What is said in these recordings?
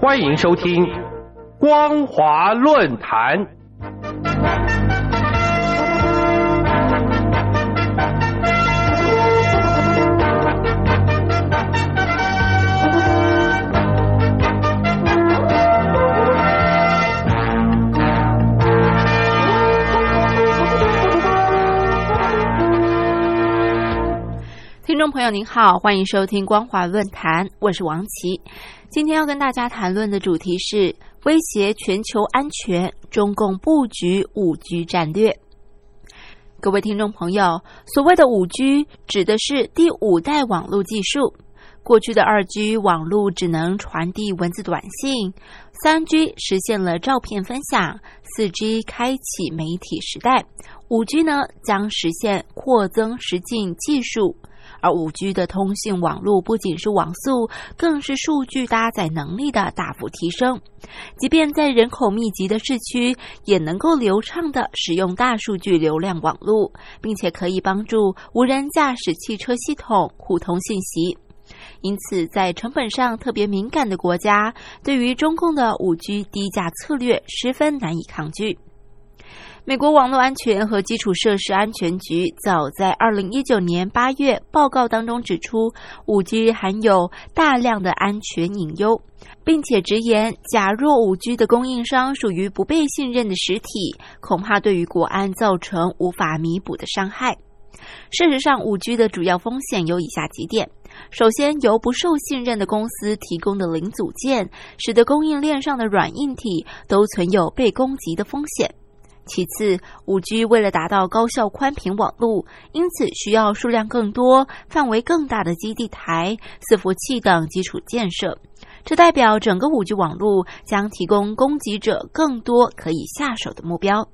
欢迎收听光华论坛。众朋友您好，欢迎收听光华论坛，我是王琦。今天要跟大家谈论的主题是威胁全球安全，中共布局五 G 战略。各位听众朋友，所谓的五 G 指的是第五代网络技术。过去的二 G 网络只能传递文字短信，三 G 实现了照片分享，四 G 开启媒体时代，五 G 呢将实现扩增实境技术。而五 G 的通信网络不仅是网速，更是数据搭载能力的大幅提升。即便在人口密集的市区，也能够流畅的使用大数据流量网络，并且可以帮助无人驾驶汽车系统互通信息。因此，在成本上特别敏感的国家，对于中共的五 G 低价策略十分难以抗拒。美国网络安全和基础设施安全局早在二零一九年八月报告当中指出，五 G 含有大量的安全隐忧，并且直言，假若五 G 的供应商属于不被信任的实体，恐怕对于国安造成无法弥补的伤害。事实上，五 G 的主要风险有以下几点：首先，由不受信任的公司提供的零组件，使得供应链上的软硬体都存有被攻击的风险。其次，五 G 为了达到高效宽频网络，因此需要数量更多、范围更大的基地台、伺服器等基础建设。这代表整个五 G 网络将提供攻击者更多可以下手的目标。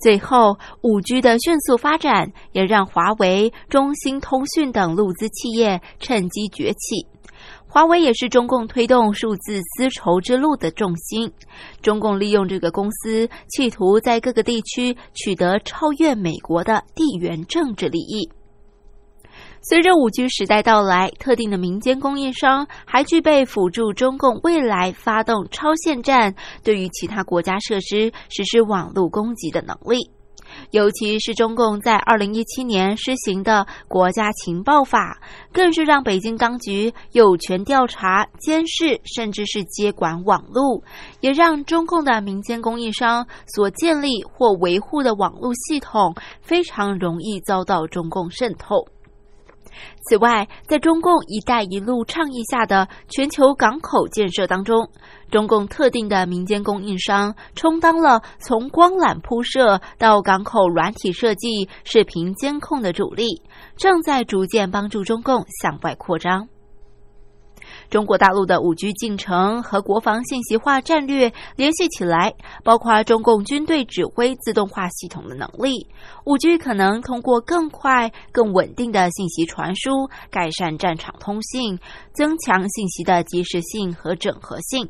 最后，五 G 的迅速发展也让华为、中兴通讯等陆资企业趁机崛起。华为也是中共推动数字丝绸之路的重心。中共利用这个公司，企图在各个地区取得超越美国的地缘政治利益。随着五 G 时代到来，特定的民间供应商还具备辅助中共未来发动超限战，对于其他国家设施实施网络攻击的能力。尤其是中共在二零一七年施行的国家情报法，更是让北京当局有权调查、监视，甚至是接管网络，也让中共的民间供应商所建立或维护的网络系统非常容易遭到中共渗透。此外，在中共“一带一路”倡议下的全球港口建设当中，中共特定的民间供应商充当了从光缆铺设到港口软体设计、视频监控的主力，正在逐渐帮助中共向外扩张。中国大陆的五 G 进程和国防信息化战略联系起来，包括中共军队指挥自动化系统的能力。五 G 可能通过更快、更稳定的信息传输，改善战场通信，增强信息的及时性和整合性。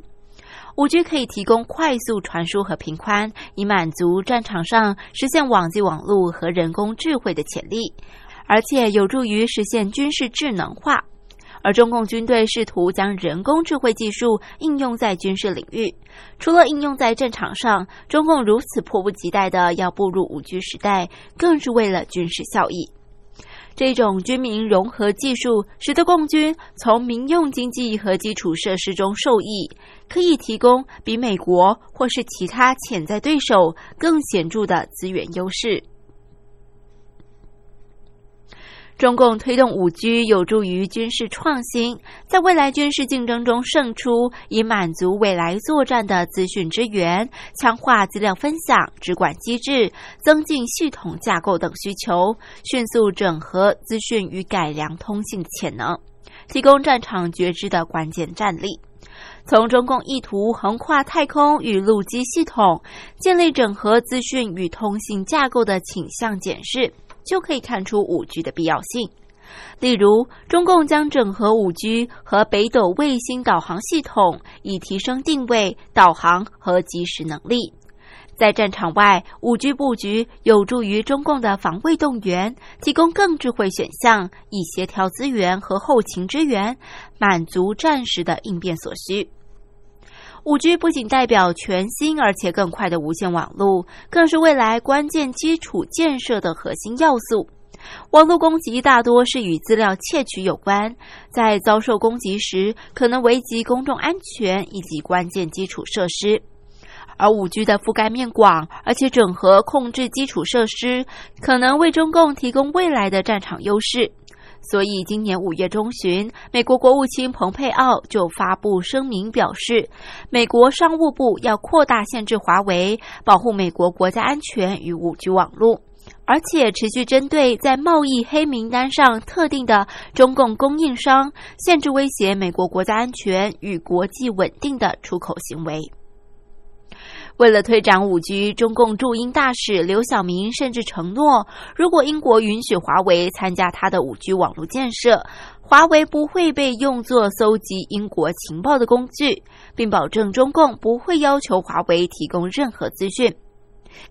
五 G 可以提供快速传输和频宽，以满足战场上实现网际网络和人工智慧的潜力，而且有助于实现军事智能化。而中共军队试图将人工智慧技术应用在军事领域，除了应用在战场上，中共如此迫不及待的要步入五 G 时代，更是为了军事效益。这种军民融合技术，使得共军从民用经济和基础设施中受益，可以提供比美国或是其他潜在对手更显著的资源优势。中共推动五 G 有助于军事创新，在未来军事竞争中胜出，以满足未来作战的资讯资源、强化资料分享、直管机制、增进系统架构等需求，迅速整合资讯与改良通信潜能，提供战场觉知的关键战力。从中共意图横跨太空与陆基系统，建立整合资讯与通信架构的倾向检视。就可以看出五 G 的必要性。例如，中共将整合五 G 和北斗卫星导航系统，以提升定位、导航和即时能力。在战场外，五 G 布局有助于中共的防卫动员，提供更智慧选项，以协调资源和后勤支援，满足战时的应变所需。五 G 不仅代表全新而且更快的无线网络，更是未来关键基础建设的核心要素。网络攻击大多是与资料窃取有关，在遭受攻击时，可能危及公众安全以及关键基础设施。而五 G 的覆盖面广，而且整合控制基础设施，可能为中共提供未来的战场优势。所以，今年五月中旬，美国国务卿蓬佩奥就发布声明表示，美国商务部要扩大限制华为，保护美国国家安全与五 G 网络，而且持续针对在贸易黑名单上特定的中共供应商，限制威胁美国国家安全与国际稳定的出口行为。为了推展五 G，中共驻英大使刘晓明甚至承诺，如果英国允许华为参加他的五 G 网络建设，华为不会被用作搜集英国情报的工具，并保证中共不会要求华为提供任何资讯。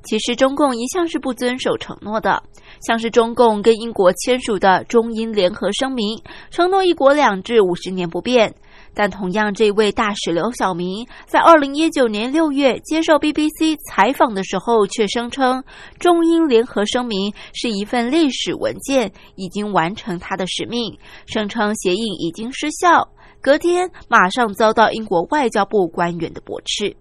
其实，中共一向是不遵守承诺的，像是中共跟英国签署的中英联合声明，承诺一国两制五十年不变。但同样，这位大使刘晓明在二零一九年六月接受 BBC 采访的时候，却声称中英联合声明是一份历史文件，已经完成他的使命，声称协议已经失效。隔天，马上遭到英国外交部官员的驳斥。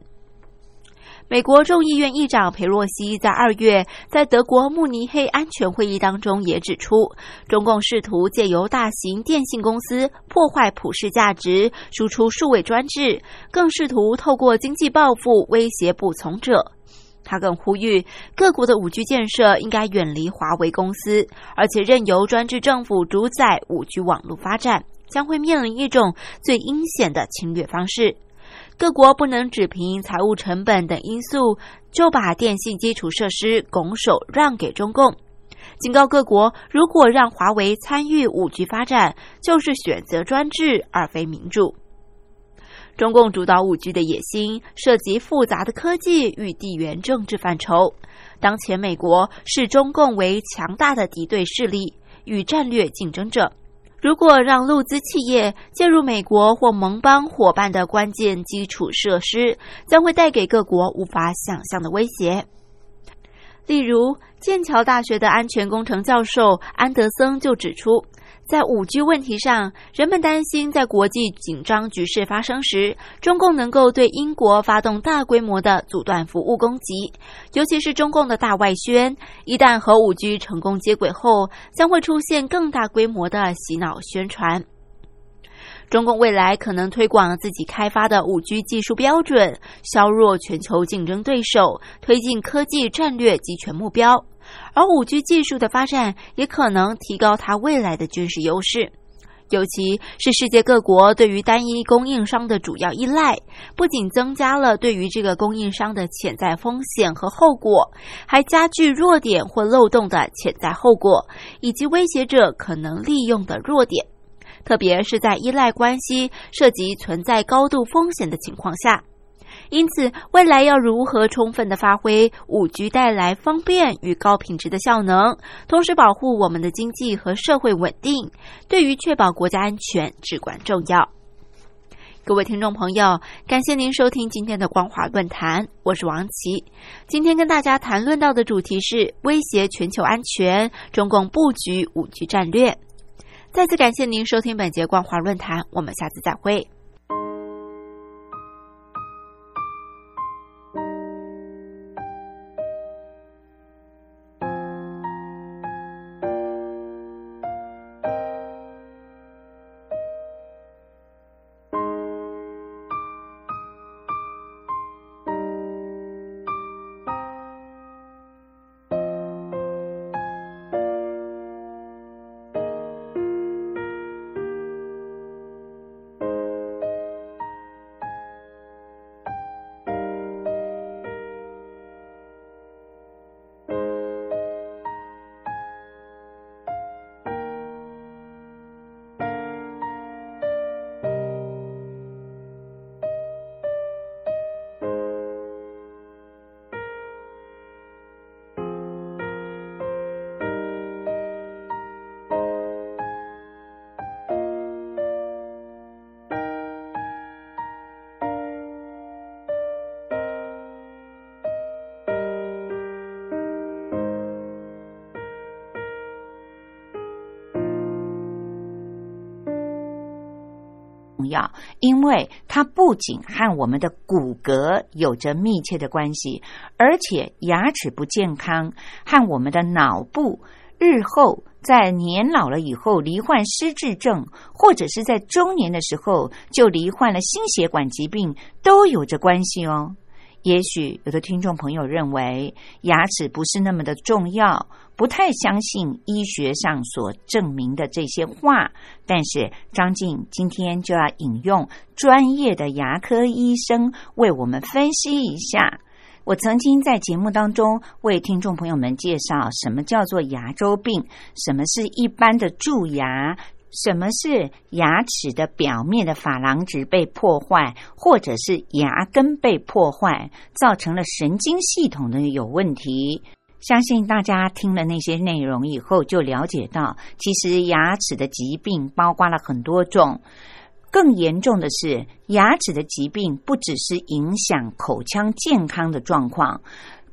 美国众议院议长佩洛西在二月在德国慕尼黑安全会议当中也指出，中共试图借由大型电信公司破坏普世价值，输出数位专制，更试图透过经济报复威胁不从者。他更呼吁各国的五 G 建设应该远离华为公司，而且任由专制政府主宰五 G 网络发展，将会面临一种最阴险的侵略方式。各国不能只凭财务成本等因素就把电信基础设施拱手让给中共，警告各国，如果让华为参与五 G 发展，就是选择专制而非民主。中共主导五 G 的野心涉及复杂的科技与地缘政治范畴。当前，美国视中共为强大的敌对势力与战略竞争者。如果让陆资企业介入美国或盟邦伙伴的关键基础设施，将会带给各国无法想象的威胁。例如，剑桥大学的安全工程教授安德森就指出。在五 G 问题上，人们担心在国际紧张局势发生时，中共能够对英国发动大规模的阻断服务攻击，尤其是中共的大外宣，一旦和五 G 成功接轨后，将会出现更大规模的洗脑宣传。中共未来可能推广自己开发的五 G 技术标准，削弱全球竞争对手，推进科技战略集权目标。而五 G 技术的发展也可能提高它未来的军事优势，尤其是世界各国对于单一供应商的主要依赖，不仅增加了对于这个供应商的潜在风险和后果，还加剧弱点或漏洞的潜在后果，以及威胁者可能利用的弱点，特别是在依赖关系涉及存在高度风险的情况下。因此，未来要如何充分的发挥五 G 带来方便与高品质的效能，同时保护我们的经济和社会稳定，对于确保国家安全至关重要。各位听众朋友，感谢您收听今天的光华论坛，我是王琦。今天跟大家谈论到的主题是威胁全球安全，中共布局五 G 战略。再次感谢您收听本节光华论坛，我们下次再会。要，因为它不仅和我们的骨骼有着密切的关系，而且牙齿不健康和我们的脑部日后在年老了以后罹患失智症，或者是在中年的时候就罹患了心血管疾病都有着关系哦。也许有的听众朋友认为牙齿不是那么的重要，不太相信医学上所证明的这些话。但是张静今天就要引用专业的牙科医生为我们分析一下。我曾经在节目当中为听众朋友们介绍什么叫做牙周病，什么是一般的蛀牙。什么是牙齿的表面的珐琅质被破坏，或者是牙根被破坏，造成了神经系统的有问题？相信大家听了那些内容以后，就了解到，其实牙齿的疾病包括了很多种。更严重的是，牙齿的疾病不只是影响口腔健康的状况。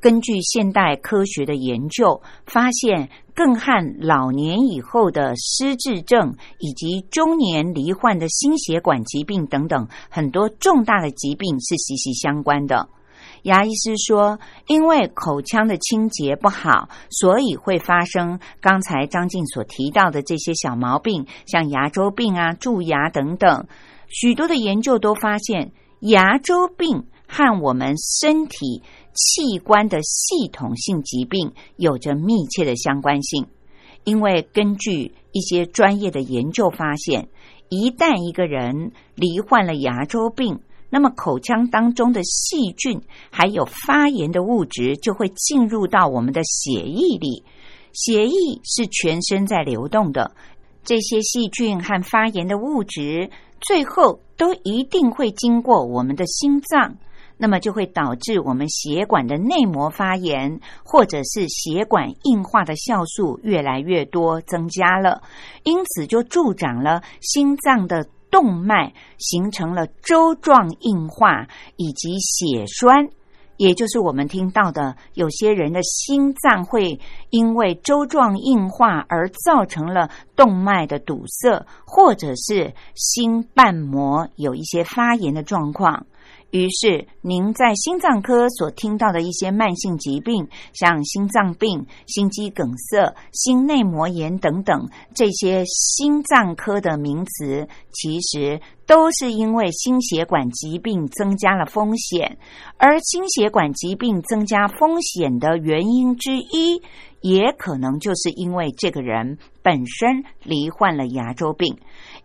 根据现代科学的研究，发现更和老年以后的失智症以及中年罹患的心血管疾病等等很多重大的疾病是息息相关的。牙医师说，因为口腔的清洁不好，所以会发生刚才张静所提到的这些小毛病，像牙周病啊、蛀牙等等。许多的研究都发现，牙周病和我们身体。器官的系统性疾病有着密切的相关性，因为根据一些专业的研究发现，一旦一个人罹患了牙周病，那么口腔当中的细菌还有发炎的物质就会进入到我们的血液里。血液是全身在流动的，这些细菌和发炎的物质最后都一定会经过我们的心脏。那么就会导致我们血管的内膜发炎，或者是血管硬化的酵素越来越多增加了，因此就助长了心脏的动脉形成了粥状硬化以及血栓，也就是我们听到的有些人的心脏会因为粥状硬化而造成了动脉的堵塞，或者是心瓣膜有一些发炎的状况。于是，您在心脏科所听到的一些慢性疾病，像心脏病、心肌梗塞、心内膜炎等等，这些心脏科的名词，其实都是因为心血管疾病增加了风险。而心血管疾病增加风险的原因之一，也可能就是因为这个人本身罹患了牙周病。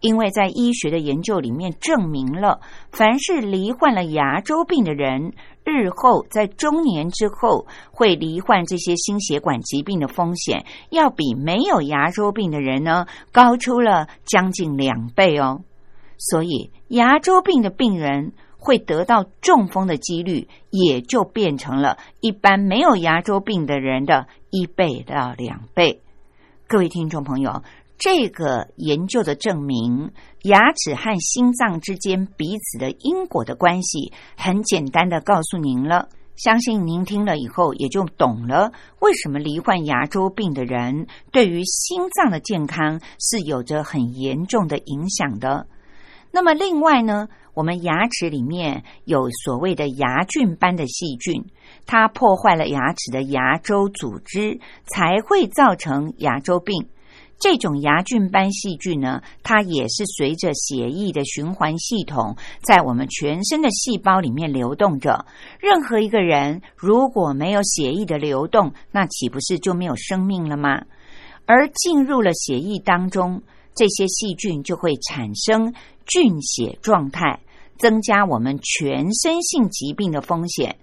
因为在医学的研究里面证明了，凡是罹患了牙周病的人，日后在中年之后会罹患这些心血管疾病的风险，要比没有牙周病的人呢高出了将近两倍哦。所以，牙周病的病人会得到中风的几率，也就变成了一般没有牙周病的人的一倍到两倍。各位听众朋友。这个研究的证明，牙齿和心脏之间彼此的因果的关系，很简单的告诉您了。相信您听了以后，也就懂了为什么罹患牙周病的人对于心脏的健康是有着很严重的影响的。那么，另外呢，我们牙齿里面有所谓的牙菌斑的细菌，它破坏了牙齿的牙周组织，才会造成牙周病。这种牙菌斑细菌呢，它也是随着血液的循环系统，在我们全身的细胞里面流动着。任何一个人如果没有血液的流动，那岂不是就没有生命了吗？而进入了血液当中，这些细菌就会产生菌血状态，增加我们全身性疾病的风险。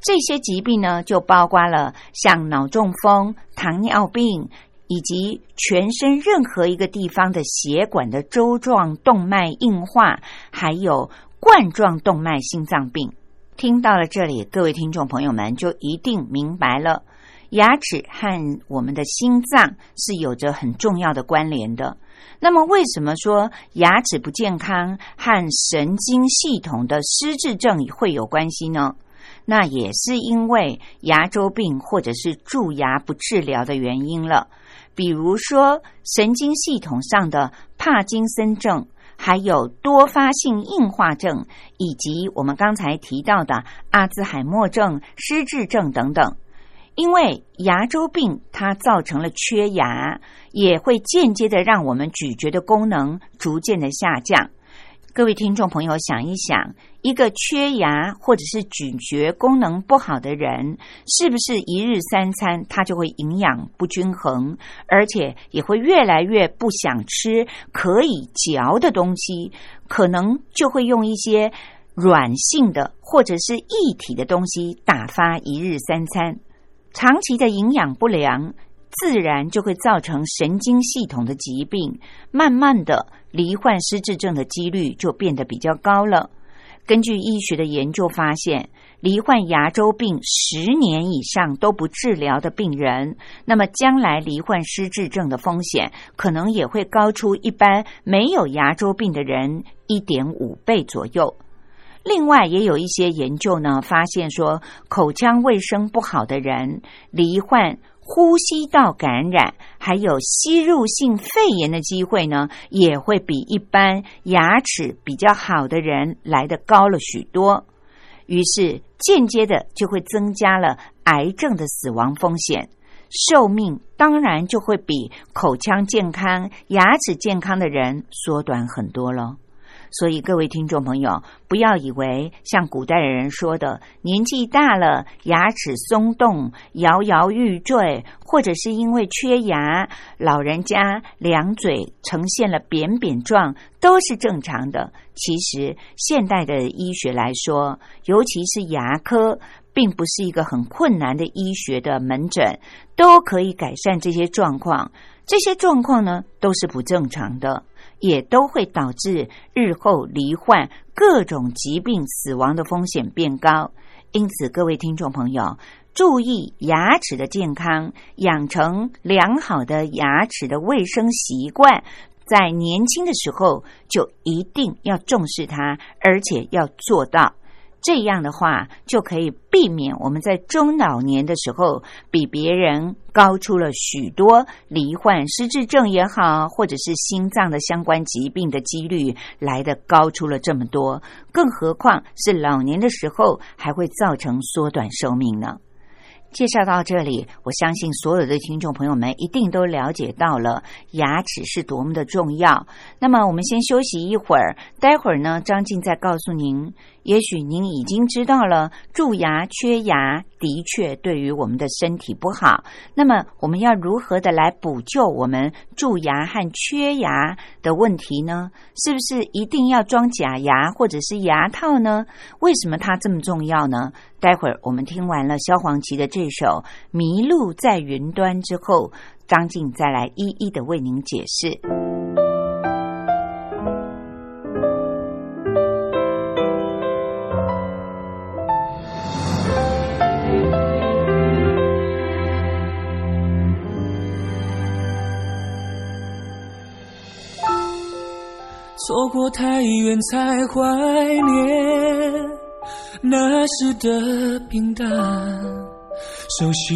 这些疾病呢，就包括了像脑中风、糖尿病。以及全身任何一个地方的血管的粥状动脉硬化，还有冠状动脉心脏病。听到了这里，各位听众朋友们就一定明白了，牙齿和我们的心脏是有着很重要的关联的。那么，为什么说牙齿不健康和神经系统的失智症会有关系呢？那也是因为牙周病或者是蛀牙不治疗的原因了。比如说，神经系统上的帕金森症，还有多发性硬化症，以及我们刚才提到的阿兹海默症、失智症等等。因为牙周病它造成了缺牙，也会间接的让我们咀嚼的功能逐渐的下降。各位听众朋友，想一想，一个缺牙或者是咀嚼功能不好的人，是不是一日三餐他就会营养不均衡，而且也会越来越不想吃可以嚼的东西，可能就会用一些软性的或者是液体的东西打发一日三餐。长期的营养不良，自然就会造成神经系统的疾病，慢慢的罹患失智症的几率就变得比较高了。根据医学的研究发现，罹患牙周病十年以上都不治疗的病人，那么将来罹患失智症的风险，可能也会高出一般没有牙周病的人一点五倍左右。另外，也有一些研究呢，发现说，口腔卫生不好的人，罹患呼吸道感染，还有吸入性肺炎的机会呢，也会比一般牙齿比较好的人来的高了许多。于是，间接的就会增加了癌症的死亡风险，寿命当然就会比口腔健康、牙齿健康的人缩短很多了。所以，各位听众朋友，不要以为像古代的人说的，年纪大了牙齿松动、摇摇欲坠，或者是因为缺牙，老人家两嘴呈现了扁扁状，都是正常的。其实，现代的医学来说，尤其是牙科，并不是一个很困难的医学的门诊，都可以改善这些状况。这些状况呢，都是不正常的。也都会导致日后罹患各种疾病、死亡的风险变高。因此，各位听众朋友，注意牙齿的健康，养成良好的牙齿的卫生习惯，在年轻的时候就一定要重视它，而且要做到。这样的话，就可以避免我们在中老年的时候比别人高出了许多罹患失智症也好，或者是心脏的相关疾病的几率来的高出了这么多。更何况是老年的时候，还会造成缩短寿命呢？介绍到这里，我相信所有的听众朋友们一定都了解到了牙齿是多么的重要。那么，我们先休息一会儿，待会儿呢，张静再告诉您。也许您已经知道了，蛀牙、缺牙的确对于我们的身体不好。那么，我们要如何的来补救我们蛀牙和缺牙的问题呢？是不是一定要装假牙或者是牙套呢？为什么它这么重要呢？待会儿我们听完了萧煌奇的这首《迷路在云端》之后，张静再来一一的为您解释。错过太远才怀念那时的平淡，熟悉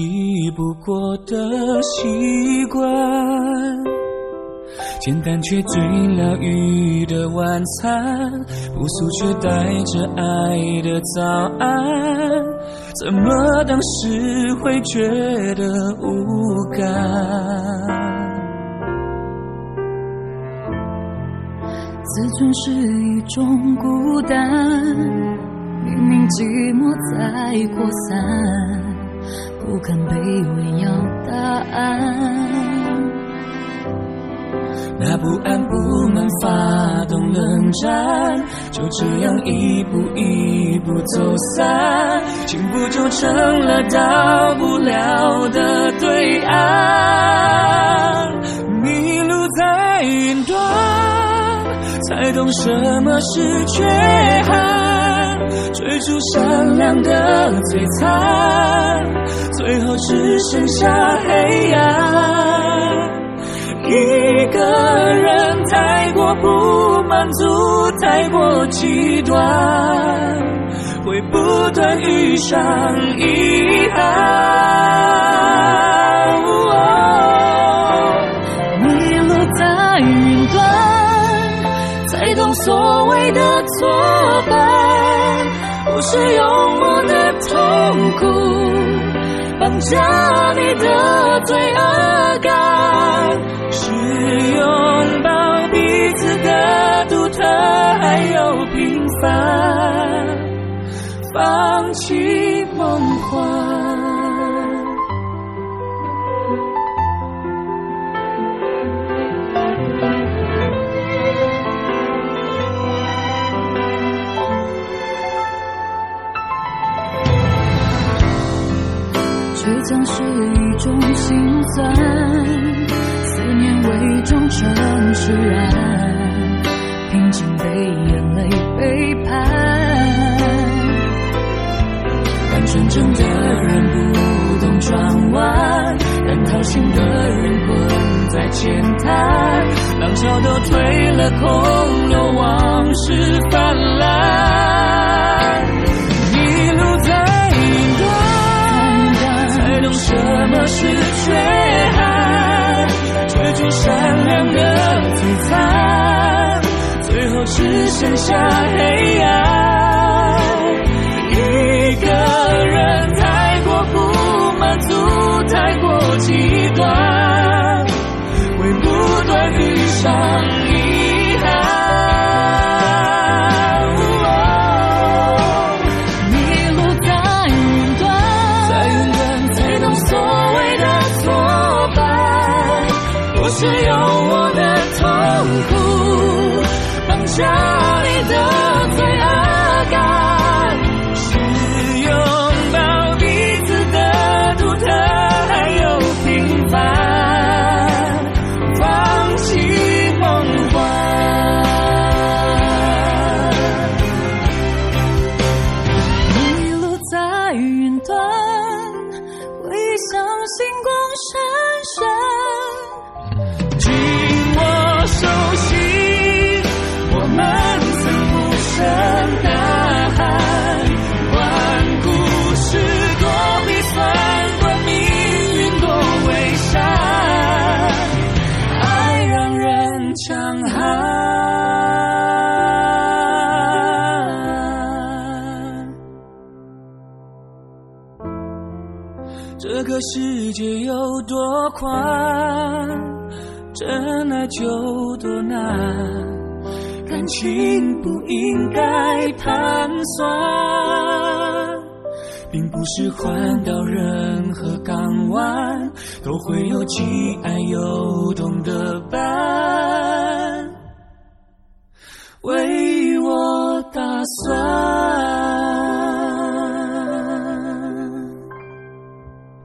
不过的习惯，简单却最疗愈的晚餐，朴素却带着爱的早安，怎么当时会觉得无感？自尊是一种孤单，明明寂寞在扩散，不肯卑微要答案。那不安不满发动冷战，就这样一步一步走散，幸福就成了到不了的对岸，迷路在云端。才懂什么是缺憾，追逐善良的璀璨，最后只剩下黑暗。一个人太过不满足，太过极端，会不断遇上遗憾。的作伴，不是用我的痛苦绑架你的罪恶感，是拥抱彼此的独特还有平凡，放弃将是一种心酸，思念伪装成释然，平静被眼泪背叛。看纯真的人不懂转弯，看掏心的人困在浅滩，浪潮都退了，空留往事泛滥。什么是缺憾，追逐善良的璀璨，最后只剩下黑暗。一个人太过不满足，太过极端，会不断遇上痛苦绑架界有多宽，真爱就多难。感情不应该盘算，并不是换到任何港湾都会有既爱又懂的伴，为我打算。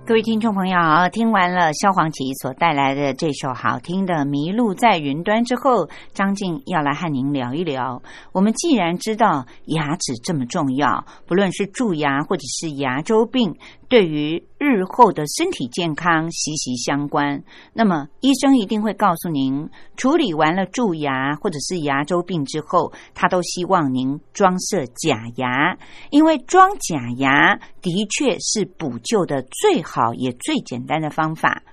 各位听众朋友，听完了萧煌奇所带来的这首好听的《迷路在云端》之后，张静要来和您聊一聊。我们既然知道牙齿这么重要，不论是蛀牙或者是牙周病，对于日后的身体健康息息相关，那么医生一定会告诉您，处理完了蛀牙或者是牙周病之后，他都希望您装设假牙，因为装假牙的确是补救的最好也最简单的方法。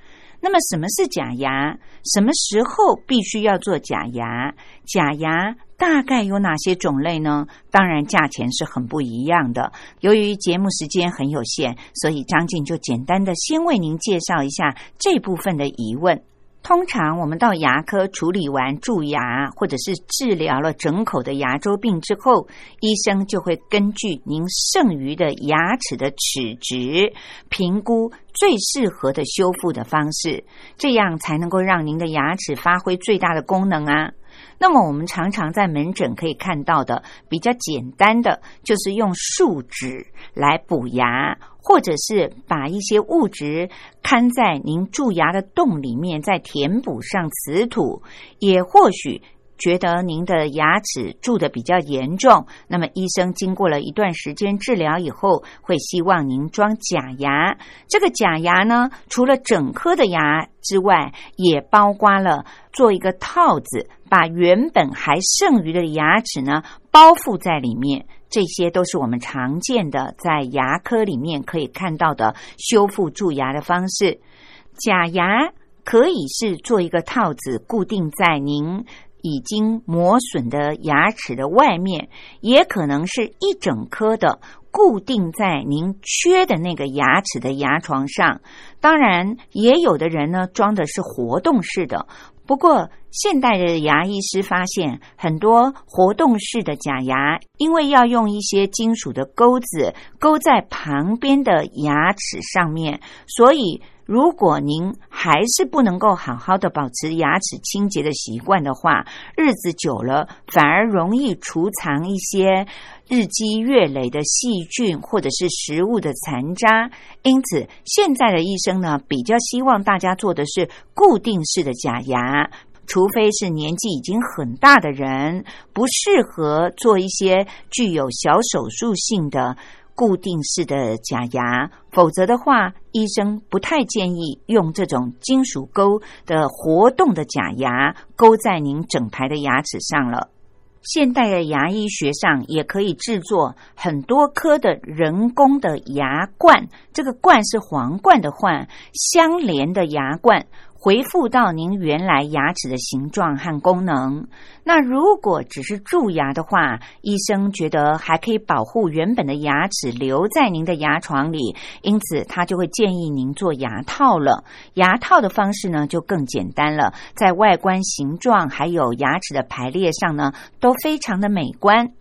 那么，什么是假牙？什么时候必须要做假牙？假牙大概有哪些种类呢？当然，价钱是很不一样的。由于节目时间很有限，所以张静就简单的先为您介绍一下这部分的疑问。通常我们到牙科处理完蛀牙，或者是治疗了整口的牙周病之后，医生就会根据您剩余的牙齿的齿质，评估最适合的修复的方式，这样才能够让您的牙齿发挥最大的功能啊。那么我们常常在门诊可以看到的比较简单的，就是用树脂来补牙，或者是把一些物质看在您蛀牙的洞里面，再填补上瓷土，也或许。觉得您的牙齿蛀得比较严重，那么医生经过了一段时间治疗以后，会希望您装假牙。这个假牙呢，除了整颗的牙之外，也包括了做一个套子，把原本还剩余的牙齿呢包覆在里面。这些都是我们常见的在牙科里面可以看到的修复蛀牙的方式。假牙可以是做一个套子，固定在您。已经磨损的牙齿的外面，也可能是一整颗的固定在您缺的那个牙齿的牙床上。当然，也有的人呢装的是活动式的。不过，现代的牙医师发现，很多活动式的假牙，因为要用一些金属的钩子钩在旁边的牙齿上面，所以如果您还是不能够好好的保持牙齿清洁的习惯的话，日子久了反而容易储藏一些日积月累的细菌或者是食物的残渣。因此，现在的医生呢，比较希望大家做的是固定式的假牙。除非是年纪已经很大的人，不适合做一些具有小手术性的固定式的假牙，否则的话，医生不太建议用这种金属钩的活动的假牙勾在您整排的牙齿上了。现代的牙医学上也可以制作很多颗的人工的牙冠，这个冠是皇冠的冠，相连的牙冠。回复到您原来牙齿的形状和功能。那如果只是蛀牙的话，医生觉得还可以保护原本的牙齿留在您的牙床里，因此他就会建议您做牙套了。牙套的方式呢就更简单了，在外观形状还有牙齿的排列上呢都非常的美观。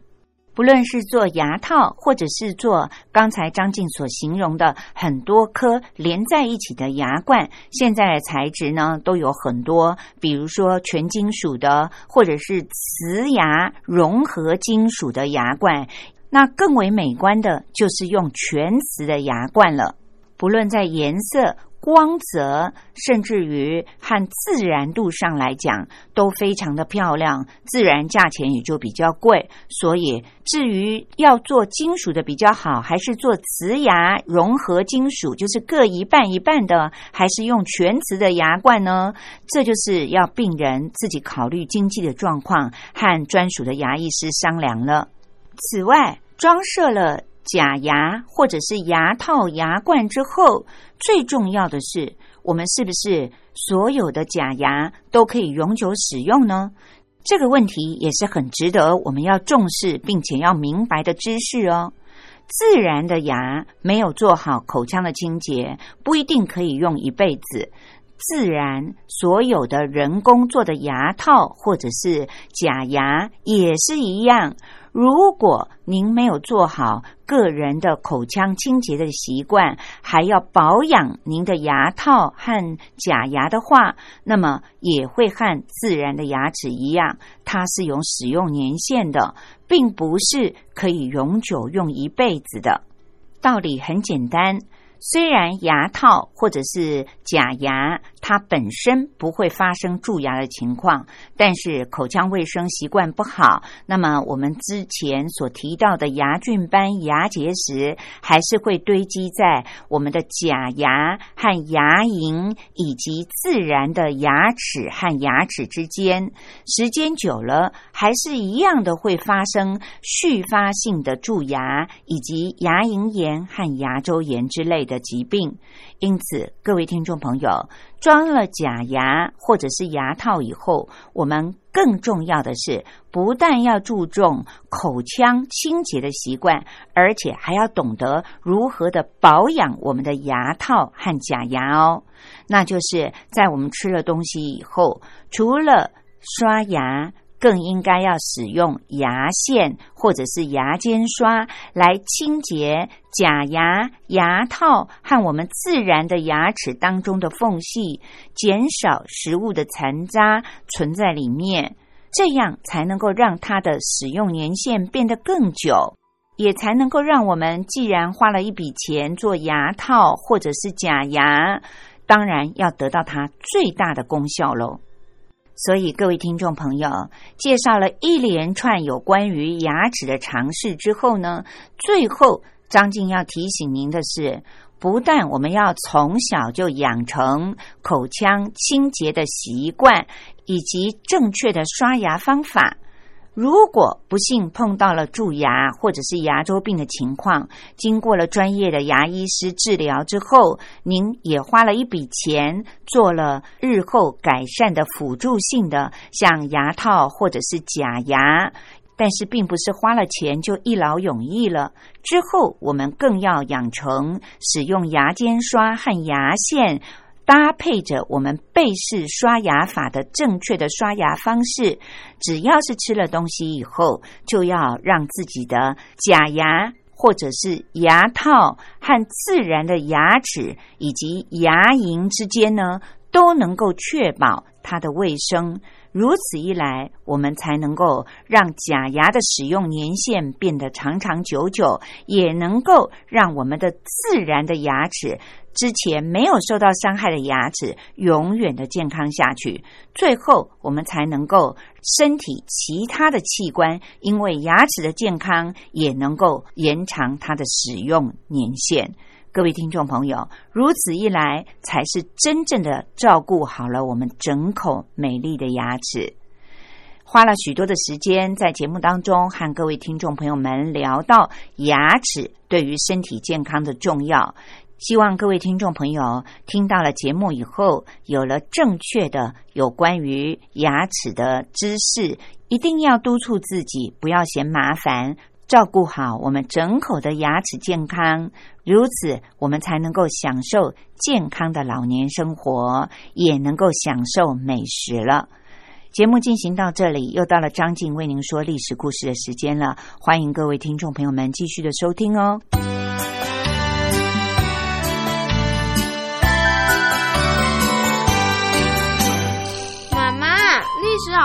不论是做牙套，或者是做刚才张静所形容的很多颗连在一起的牙冠，现在的材质呢都有很多，比如说全金属的，或者是瓷牙融合金属的牙冠。那更为美观的就是用全瓷的牙冠了。不论在颜色。光泽，甚至于和自然度上来讲，都非常的漂亮。自然价钱也就比较贵，所以至于要做金属的比较好，还是做瓷牙融合金属，就是各一半一半的，还是用全瓷的牙冠呢？这就是要病人自己考虑经济的状况，和专属的牙医师商量了。此外，装设了。假牙或者是牙套、牙冠之后，最重要的是，我们是不是所有的假牙都可以永久使用呢？这个问题也是很值得我们要重视并且要明白的知识哦。自然的牙没有做好口腔的清洁，不一定可以用一辈子。自然所有的人工做的牙套或者是假牙也是一样。如果您没有做好个人的口腔清洁的习惯，还要保养您的牙套和假牙的话，那么也会和自然的牙齿一样，它是有使用年限的，并不是可以永久用一辈子的。道理很简单。虽然牙套或者是假牙，它本身不会发生蛀牙的情况，但是口腔卫生习惯不好，那么我们之前所提到的牙菌斑、牙结石，还是会堆积在我们的假牙和牙龈以及自然的牙齿和牙齿之间。时间久了，还是一样的会发生续发性的蛀牙，以及牙龈炎和牙周炎之类的。的疾病，因此各位听众朋友，装了假牙或者是牙套以后，我们更重要的是，不但要注重口腔清洁的习惯，而且还要懂得如何的保养我们的牙套和假牙哦。那就是在我们吃了东西以后，除了刷牙。更应该要使用牙线或者是牙尖刷来清洁假牙、牙套和我们自然的牙齿当中的缝隙，减少食物的残渣存在里面，这样才能够让它的使用年限变得更久，也才能够让我们既然花了一笔钱做牙套或者是假牙，当然要得到它最大的功效喽。所以，各位听众朋友，介绍了一连串有关于牙齿的尝试之后呢，最后张静要提醒您的是，不但我们要从小就养成口腔清洁的习惯，以及正确的刷牙方法，如果不幸碰到了蛀牙或者是牙周病的情况，经过了专业的牙医师治疗之后，您也花了一笔钱做了日后改善的辅助性的，像牙套或者是假牙。但是，并不是花了钱就一劳永逸了。之后，我们更要养成使用牙尖刷和牙线。搭配着我们背式刷牙法的正确的刷牙方式，只要是吃了东西以后，就要让自己的假牙或者是牙套和自然的牙齿以及牙龈之间呢，都能够确保它的卫生。如此一来，我们才能够让假牙的使用年限变得长长久久，也能够让我们的自然的牙齿之前没有受到伤害的牙齿永远的健康下去。最后，我们才能够身体其他的器官，因为牙齿的健康，也能够延长它的使用年限。各位听众朋友，如此一来，才是真正的照顾好了我们整口美丽的牙齿。花了许多的时间在节目当中和各位听众朋友们聊到牙齿对于身体健康的重要，希望各位听众朋友听到了节目以后，有了正确的有关于牙齿的知识，一定要督促自己不要嫌麻烦。照顾好我们整口的牙齿健康，如此我们才能够享受健康的老年生活，也能够享受美食了。节目进行到这里，又到了张静为您说历史故事的时间了。欢迎各位听众朋友们继续的收听哦。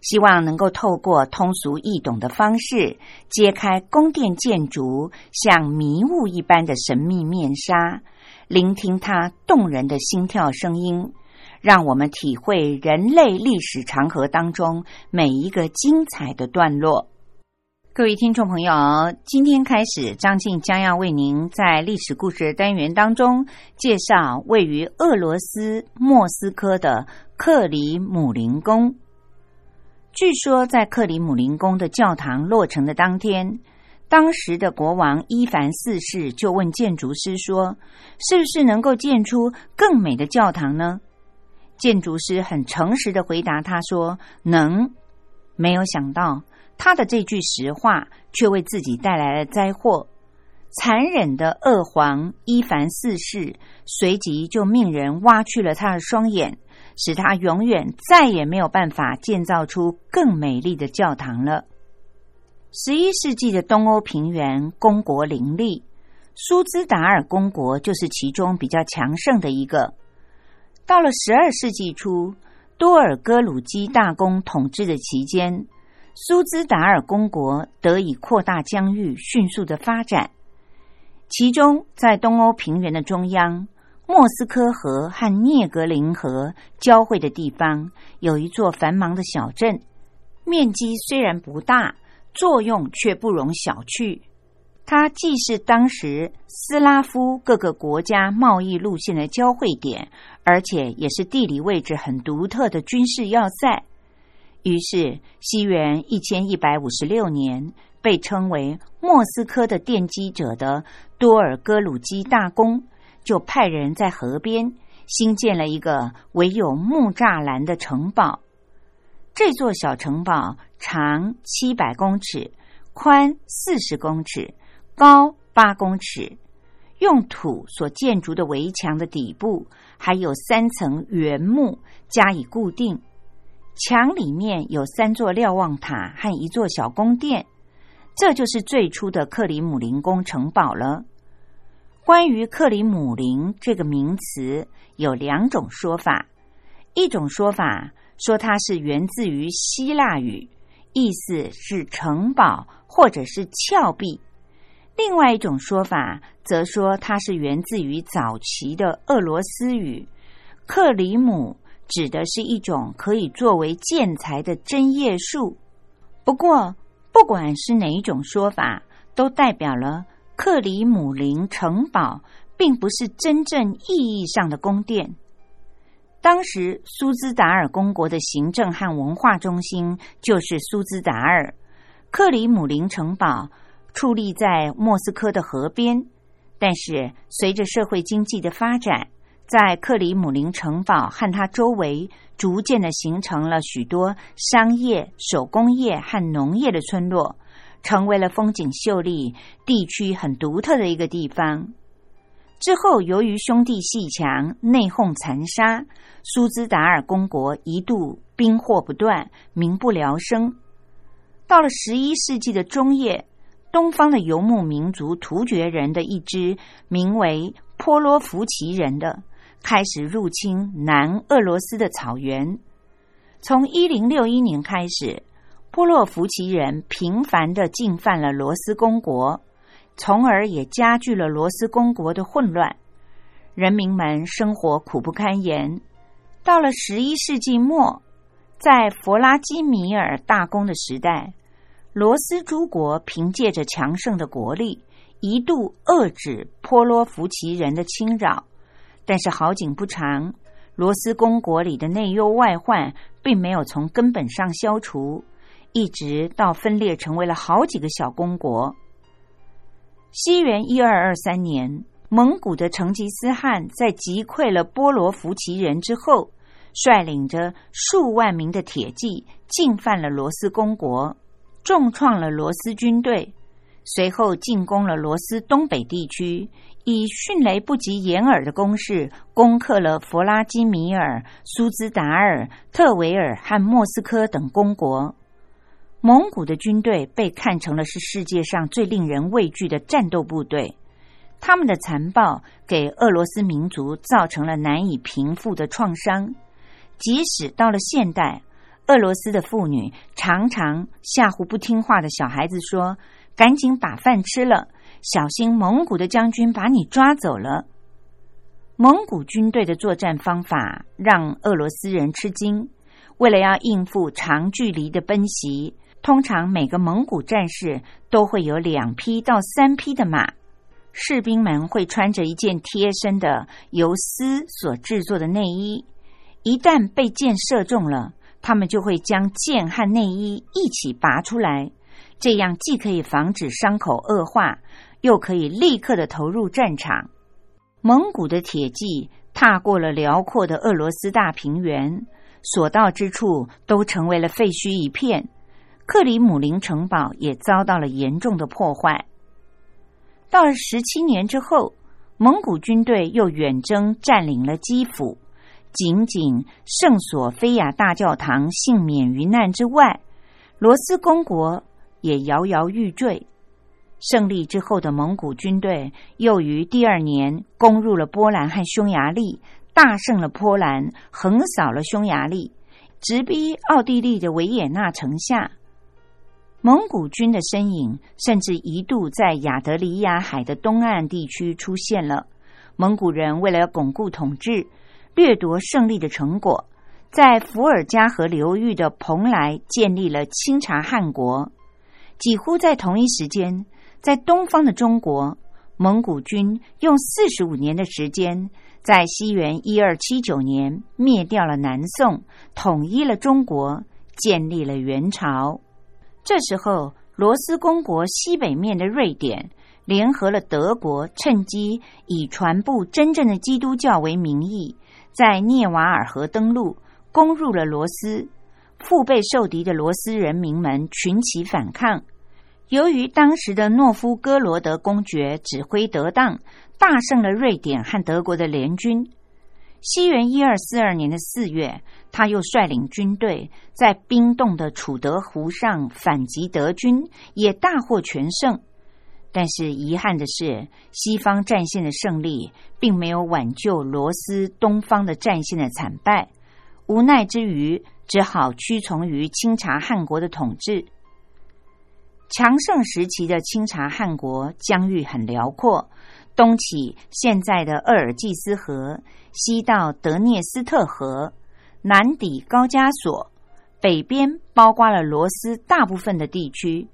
希望能够透过通俗易懂的方式，揭开宫殿建筑像迷雾一般的神秘面纱，聆听它动人的心跳声音，让我们体会人类历史长河当中每一个精彩的段落。各位听众朋友，今天开始，张静将要为您在历史故事单元当中介绍位于俄罗斯莫斯科的克里姆林宫。据说，在克里姆林宫的教堂落成的当天，当时的国王伊凡四世就问建筑师说：“是不是能够建出更美的教堂呢？”建筑师很诚实的回答他说：“能。”没有想到，他的这句实话却为自己带来了灾祸。残忍的恶皇伊凡四世随即就命人挖去了他的双眼。使他永远再也没有办法建造出更美丽的教堂了。十一世纪的东欧平原公国林立，苏兹达尔公国就是其中比较强盛的一个。到了十二世纪初，多尔戈鲁基大公统治的期间，苏兹达尔公国得以扩大疆域，迅速的发展。其中，在东欧平原的中央。莫斯科河和涅格林河交汇的地方，有一座繁忙的小镇，面积虽然不大，作用却不容小觑。它既是当时斯拉夫各个国家贸易路线的交汇点，而且也是地理位置很独特的军事要塞。于是，西元一千一百五十六年，被称为莫斯科的奠基者的多尔戈鲁基大公。就派人在河边新建了一个唯有木栅栏的城堡。这座小城堡长七百公尺，宽四十公尺，高八公尺。用土所建筑的围墙的底部还有三层原木加以固定。墙里面有三座瞭望塔和一座小宫殿。这就是最初的克里姆林宫城堡了。关于克里姆林这个名词，有两种说法。一种说法说它是源自于希腊语，意思是城堡或者是峭壁；另外一种说法则说它是源自于早期的俄罗斯语，克里姆指的是一种可以作为建材的针叶树。不过，不管是哪一种说法，都代表了。克里姆林城堡并不是真正意义上的宫殿。当时苏兹达尔公国的行政和文化中心就是苏兹达尔。克里姆林城堡矗立在莫斯科的河边，但是随着社会经济的发展，在克里姆林城堡和它周围，逐渐的形成了许多商业、手工业和农业的村落，成为了风景秀丽、地区很独特的一个地方。之后，由于兄弟戏强、内讧残杀，苏兹达尔公国一度兵祸不断，民不聊生。到了十一世纪的中叶，东方的游牧民族突厥人的一支名为波罗福奇人的。开始入侵南俄罗斯的草原。从一零六一年开始，波洛夫奇人频繁的进犯了罗斯公国，从而也加剧了罗斯公国的混乱。人民们生活苦不堪言。到了十一世纪末，在弗拉基米尔大公的时代，罗斯诸国凭借着强盛的国力，一度遏制波罗夫奇人的侵扰。但是好景不长，罗斯公国里的内忧外患并没有从根本上消除，一直到分裂成为了好几个小公国。西元一二二三年，蒙古的成吉思汗在击溃了波罗夫奇人之后，率领着数万名的铁骑进犯了罗斯公国，重创了罗斯军队，随后进攻了罗斯东北地区。以迅雷不及掩耳的攻势攻克了弗拉基米尔、苏兹达尔、特维尔和莫斯科等公国。蒙古的军队被看成了是世界上最令人畏惧的战斗部队，他们的残暴给俄罗斯民族造成了难以平复的创伤。即使到了现代，俄罗斯的妇女常常吓唬不听话的小孩子说：“赶紧把饭吃了。”小心，蒙古的将军把你抓走了。蒙古军队的作战方法让俄罗斯人吃惊。为了要应付长距离的奔袭，通常每个蒙古战士都会有两匹到三匹的马。士兵们会穿着一件贴身的由丝所制作的内衣。一旦被箭射中了，他们就会将箭和内衣一起拔出来，这样既可以防止伤口恶化。又可以立刻的投入战场。蒙古的铁骑踏过了辽阔的俄罗斯大平原，所到之处都成为了废墟一片。克里姆林城堡也遭到了严重的破坏。到了十七年之后，蒙古军队又远征占领了基辅。仅仅圣索菲亚大教堂幸免于难之外，罗斯公国也摇摇欲坠。胜利之后的蒙古军队又于第二年攻入了波兰和匈牙利，大胜了波兰，横扫了匈牙利，直逼奥地利的维也纳城下。蒙古军的身影甚至一度在亚得里亚海的东岸地区出现了。蒙古人为了巩固统治、掠夺胜利的成果，在伏尔加河流域的蓬莱建立了清察汗国。几乎在同一时间。在东方的中国，蒙古军用四十五年的时间，在西元一二七九年灭掉了南宋，统一了中国，建立了元朝。这时候，罗斯公国西北面的瑞典联合了德国，趁机以传播真正的基督教为名义，在涅瓦尔河登陆，攻入了罗斯。腹背受敌的罗斯人民们群起反抗。由于当时的诺夫哥罗德公爵指挥得当，大胜了瑞典和德国的联军。西元一二四二年的四月，他又率领军队在冰冻的楚德湖上反击德军，也大获全胜。但是遗憾的是，西方战线的胜利并没有挽救罗斯东方的战线的惨败。无奈之余，只好屈从于清查汗国的统治。强盛时期的清查汗国疆域很辽阔，东起现在的鄂尔济斯河，西到德涅斯特河，南抵高加索，北边包括了罗斯大部分的地区。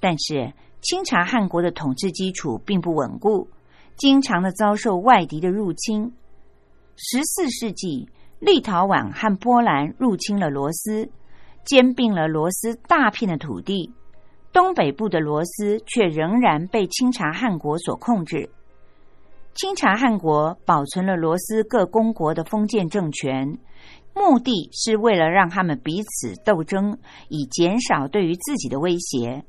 但是清察汗国的统治基础并不稳固，经常的遭受外敌的入侵。十四世纪，立陶宛和波兰入侵了罗斯，兼并了罗斯大片的土地。东北部的罗斯却仍然被清察汗国所控制。清查汗国保存了罗斯各公国的封建政权，目的是为了让他们彼此斗争，以减少对于自己的威胁。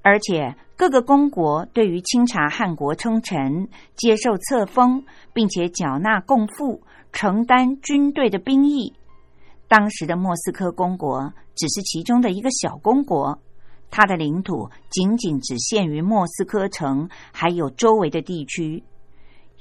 而且各个公国对于清查汗国称臣，接受册封，并且缴纳贡赋，承担军队的兵役。当时的莫斯科公国只是其中的一个小公国，它的领土仅仅只限于莫斯科城，还有周围的地区。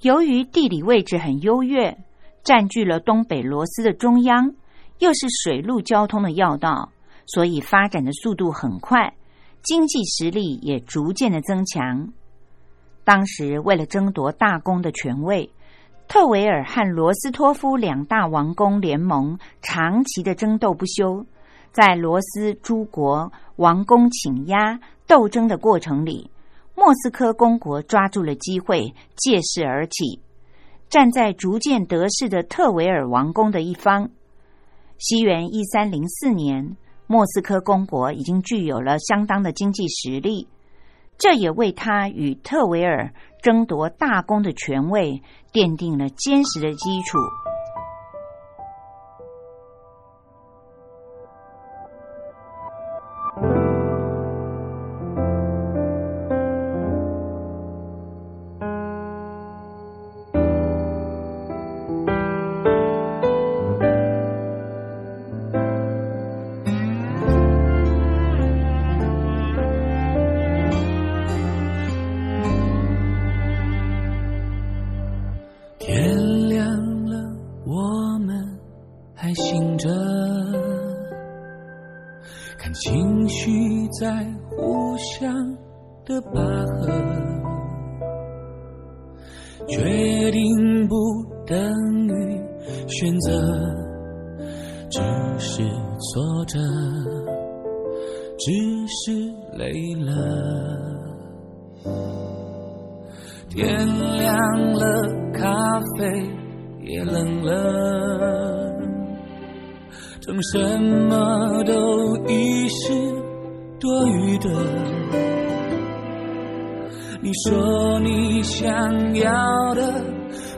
由于地理位置很优越，占据了东北罗斯的中央，又是水陆交通的要道，所以发展的速度很快，经济实力也逐渐的增强。当时为了争夺大公的权位，特维尔和罗斯托夫两大王公联盟长期的争斗不休，在罗斯诸国王公请压斗争的过程里。莫斯科公国抓住了机会，借势而起，站在逐渐得势的特维尔王宫的一方。西元一三零四年，莫斯科公国已经具有了相当的经济实力，这也为他与特维尔争夺大公的权位奠定了坚实的基础。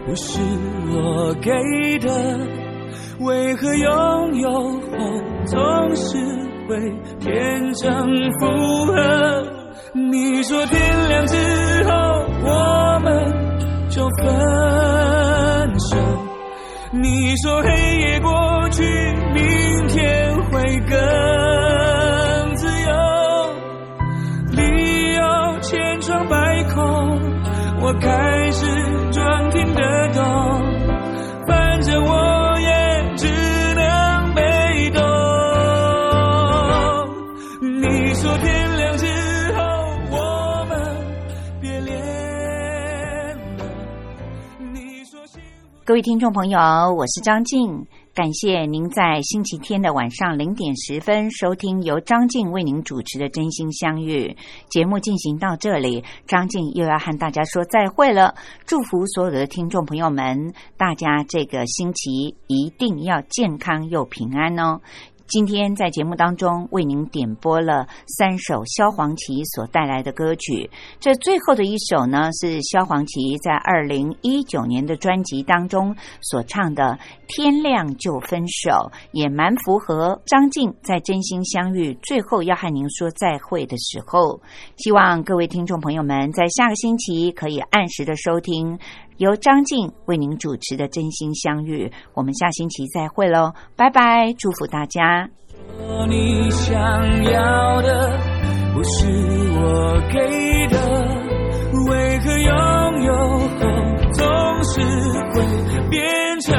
不是我给的，为何拥有后总是会变成负荷？你说天亮之后我们就分手，你说黑夜过去，明天会更自由，理由千疮百孔，我开始装。听得懂，反正我也只能被动。你说天亮之后我们别恋了。你说幸福。各位听众朋友，我是张静。感谢您在星期天的晚上零点十分收听由张静为您主持的《真心相遇》节目。进行到这里，张静又要和大家说再会了。祝福所有的听众朋友们，大家这个星期一定要健康又平安哦。今天在节目当中为您点播了三首萧煌奇所带来的歌曲，这最后的一首呢是萧煌奇在二零一九年的专辑当中所唱的《天亮就分手》，也蛮符合张静在真心相遇最后要和您说再会的时候。希望各位听众朋友们在下个星期可以按时的收听。由张静为您主持的《真心相遇》，我们下星期再会喽，拜拜！祝福大家。说你想要的不是我给的，为何拥有后总是会变成